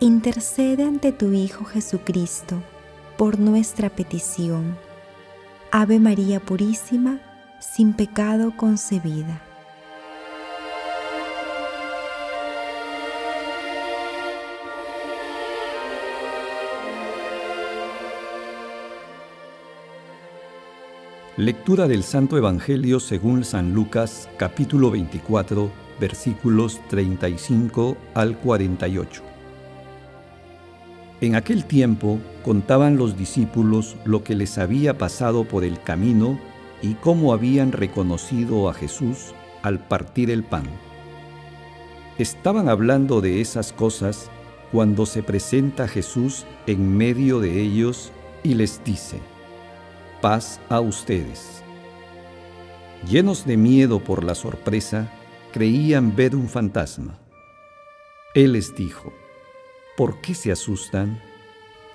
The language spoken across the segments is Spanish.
intercede ante tu Hijo Jesucristo por nuestra petición. Ave María Purísima, sin pecado concebida. Lectura del Santo Evangelio según San Lucas capítulo 24 versículos 35 al 48. En aquel tiempo contaban los discípulos lo que les había pasado por el camino y cómo habían reconocido a Jesús al partir el pan. Estaban hablando de esas cosas cuando se presenta Jesús en medio de ellos y les dice, paz a ustedes. Llenos de miedo por la sorpresa, creían ver un fantasma. Él les dijo, ¿por qué se asustan?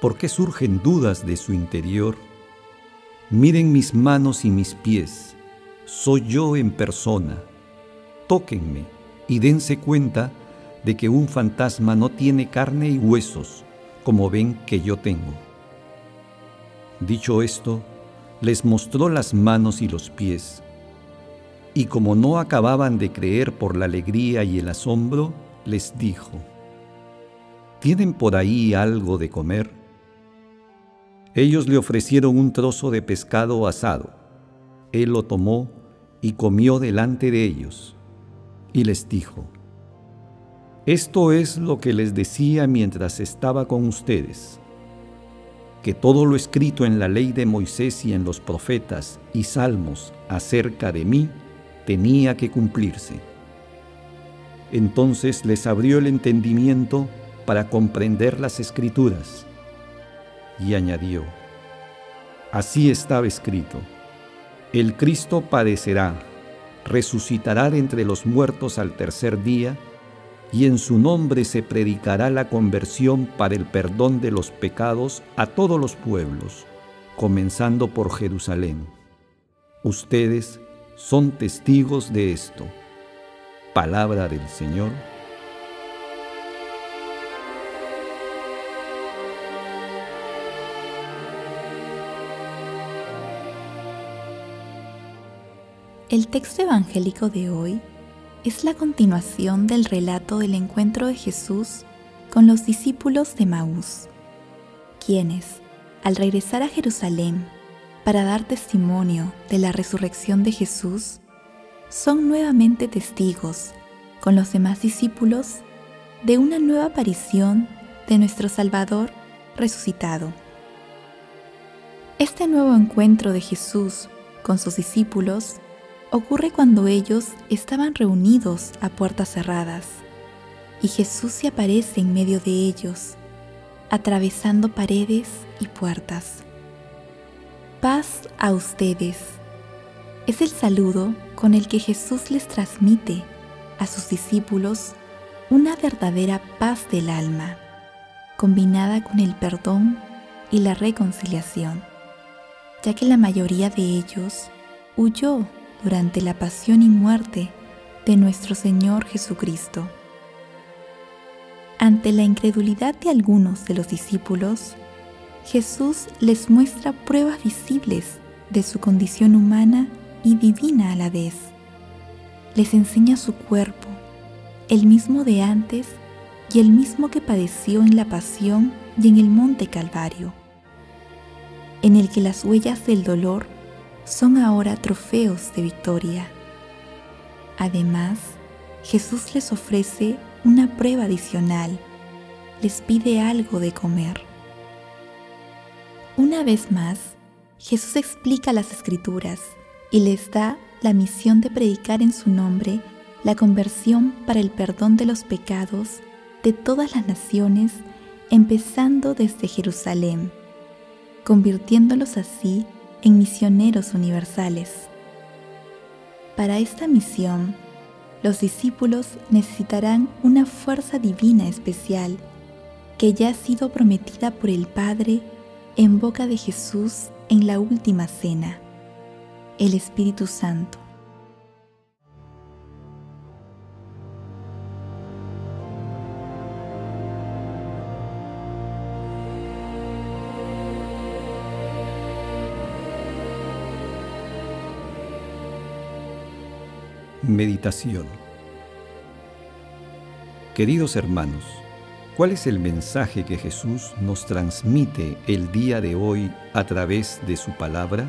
¿Por qué surgen dudas de su interior? Miren mis manos y mis pies, soy yo en persona. Tóquenme y dense cuenta de que un fantasma no tiene carne y huesos, como ven que yo tengo. Dicho esto, les mostró las manos y los pies. Y como no acababan de creer por la alegría y el asombro, les dijo, ¿Tienen por ahí algo de comer? Ellos le ofrecieron un trozo de pescado asado. Él lo tomó y comió delante de ellos. Y les dijo, Esto es lo que les decía mientras estaba con ustedes que todo lo escrito en la ley de Moisés y en los profetas y salmos acerca de mí tenía que cumplirse. Entonces les abrió el entendimiento para comprender las escrituras y añadió, así estaba escrito, el Cristo padecerá, resucitará de entre los muertos al tercer día, y en su nombre se predicará la conversión para el perdón de los pecados a todos los pueblos, comenzando por Jerusalén. Ustedes son testigos de esto. Palabra del Señor. El texto evangélico de hoy es la continuación del relato del encuentro de Jesús con los discípulos de Maús, quienes, al regresar a Jerusalén para dar testimonio de la resurrección de Jesús, son nuevamente testigos con los demás discípulos de una nueva aparición de nuestro Salvador resucitado. Este nuevo encuentro de Jesús con sus discípulos ocurre cuando ellos estaban reunidos a puertas cerradas y Jesús se aparece en medio de ellos, atravesando paredes y puertas. Paz a ustedes. Es el saludo con el que Jesús les transmite a sus discípulos una verdadera paz del alma, combinada con el perdón y la reconciliación, ya que la mayoría de ellos huyó durante la pasión y muerte de nuestro Señor Jesucristo. Ante la incredulidad de algunos de los discípulos, Jesús les muestra pruebas visibles de su condición humana y divina a la vez. Les enseña su cuerpo, el mismo de antes y el mismo que padeció en la pasión y en el monte Calvario, en el que las huellas del dolor son ahora trofeos de victoria. Además, Jesús les ofrece una prueba adicional, les pide algo de comer. Una vez más, Jesús explica las escrituras y les da la misión de predicar en su nombre la conversión para el perdón de los pecados de todas las naciones empezando desde Jerusalén, convirtiéndolos así en misioneros universales. Para esta misión, los discípulos necesitarán una fuerza divina especial que ya ha sido prometida por el Padre en boca de Jesús en la última cena, el Espíritu Santo. Meditación Queridos hermanos, ¿cuál es el mensaje que Jesús nos transmite el día de hoy a través de su palabra?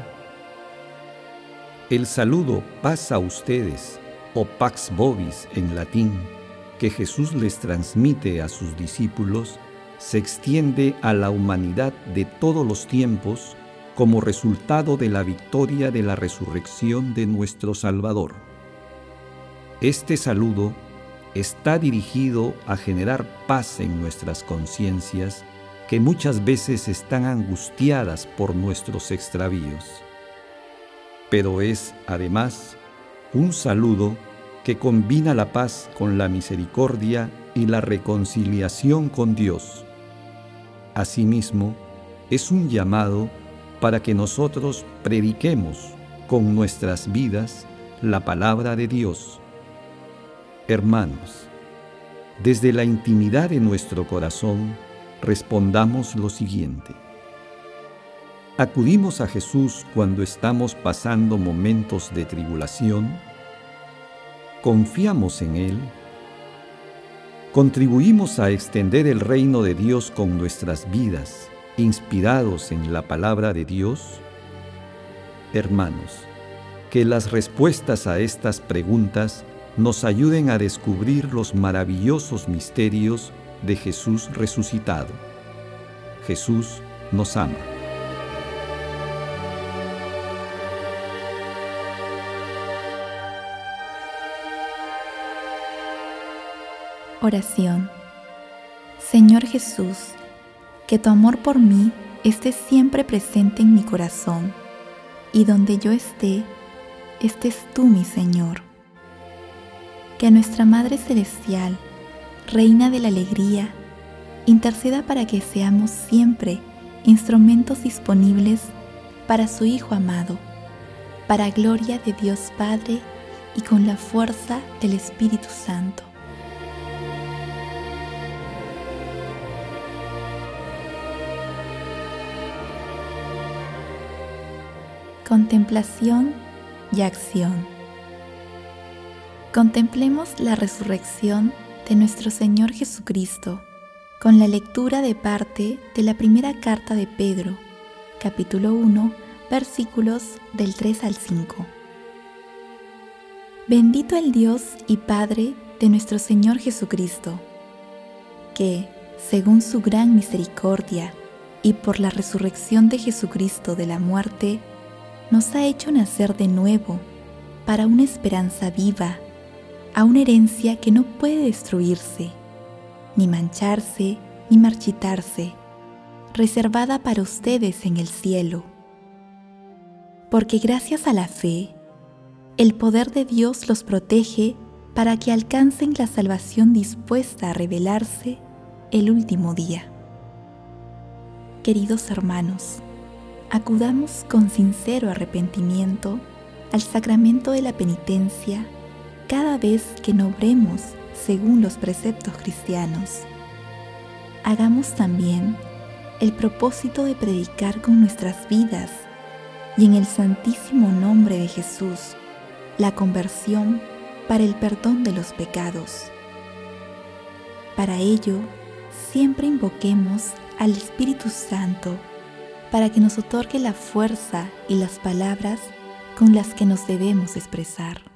El saludo paz a ustedes o pax vobis en latín que Jesús les transmite a sus discípulos se extiende a la humanidad de todos los tiempos como resultado de la victoria de la resurrección de nuestro Salvador. Este saludo está dirigido a generar paz en nuestras conciencias que muchas veces están angustiadas por nuestros extravíos. Pero es, además, un saludo que combina la paz con la misericordia y la reconciliación con Dios. Asimismo, es un llamado para que nosotros prediquemos con nuestras vidas la palabra de Dios Hermanos, desde la intimidad de nuestro corazón, respondamos lo siguiente. ¿Acudimos a Jesús cuando estamos pasando momentos de tribulación? ¿Confiamos en Él? ¿Contribuimos a extender el reino de Dios con nuestras vidas, inspirados en la palabra de Dios? Hermanos, que las respuestas a estas preguntas nos ayuden a descubrir los maravillosos misterios de Jesús resucitado. Jesús nos ama. Oración. Señor Jesús, que tu amor por mí esté siempre presente en mi corazón, y donde yo esté, estés tú mi Señor que nuestra Madre Celestial, Reina de la Alegría, interceda para que seamos siempre instrumentos disponibles para su Hijo amado, para gloria de Dios Padre y con la fuerza del Espíritu Santo. Contemplación y acción. Contemplemos la resurrección de nuestro Señor Jesucristo con la lectura de parte de la primera carta de Pedro, capítulo 1, versículos del 3 al 5. Bendito el Dios y Padre de nuestro Señor Jesucristo, que, según su gran misericordia y por la resurrección de Jesucristo de la muerte, nos ha hecho nacer de nuevo para una esperanza viva a una herencia que no puede destruirse, ni mancharse, ni marchitarse, reservada para ustedes en el cielo. Porque gracias a la fe, el poder de Dios los protege para que alcancen la salvación dispuesta a revelarse el último día. Queridos hermanos, acudamos con sincero arrepentimiento al sacramento de la penitencia cada vez que no obremos según los preceptos cristianos. Hagamos también el propósito de predicar con nuestras vidas y en el santísimo nombre de Jesús la conversión para el perdón de los pecados. Para ello, siempre invoquemos al Espíritu Santo para que nos otorgue la fuerza y las palabras con las que nos debemos expresar.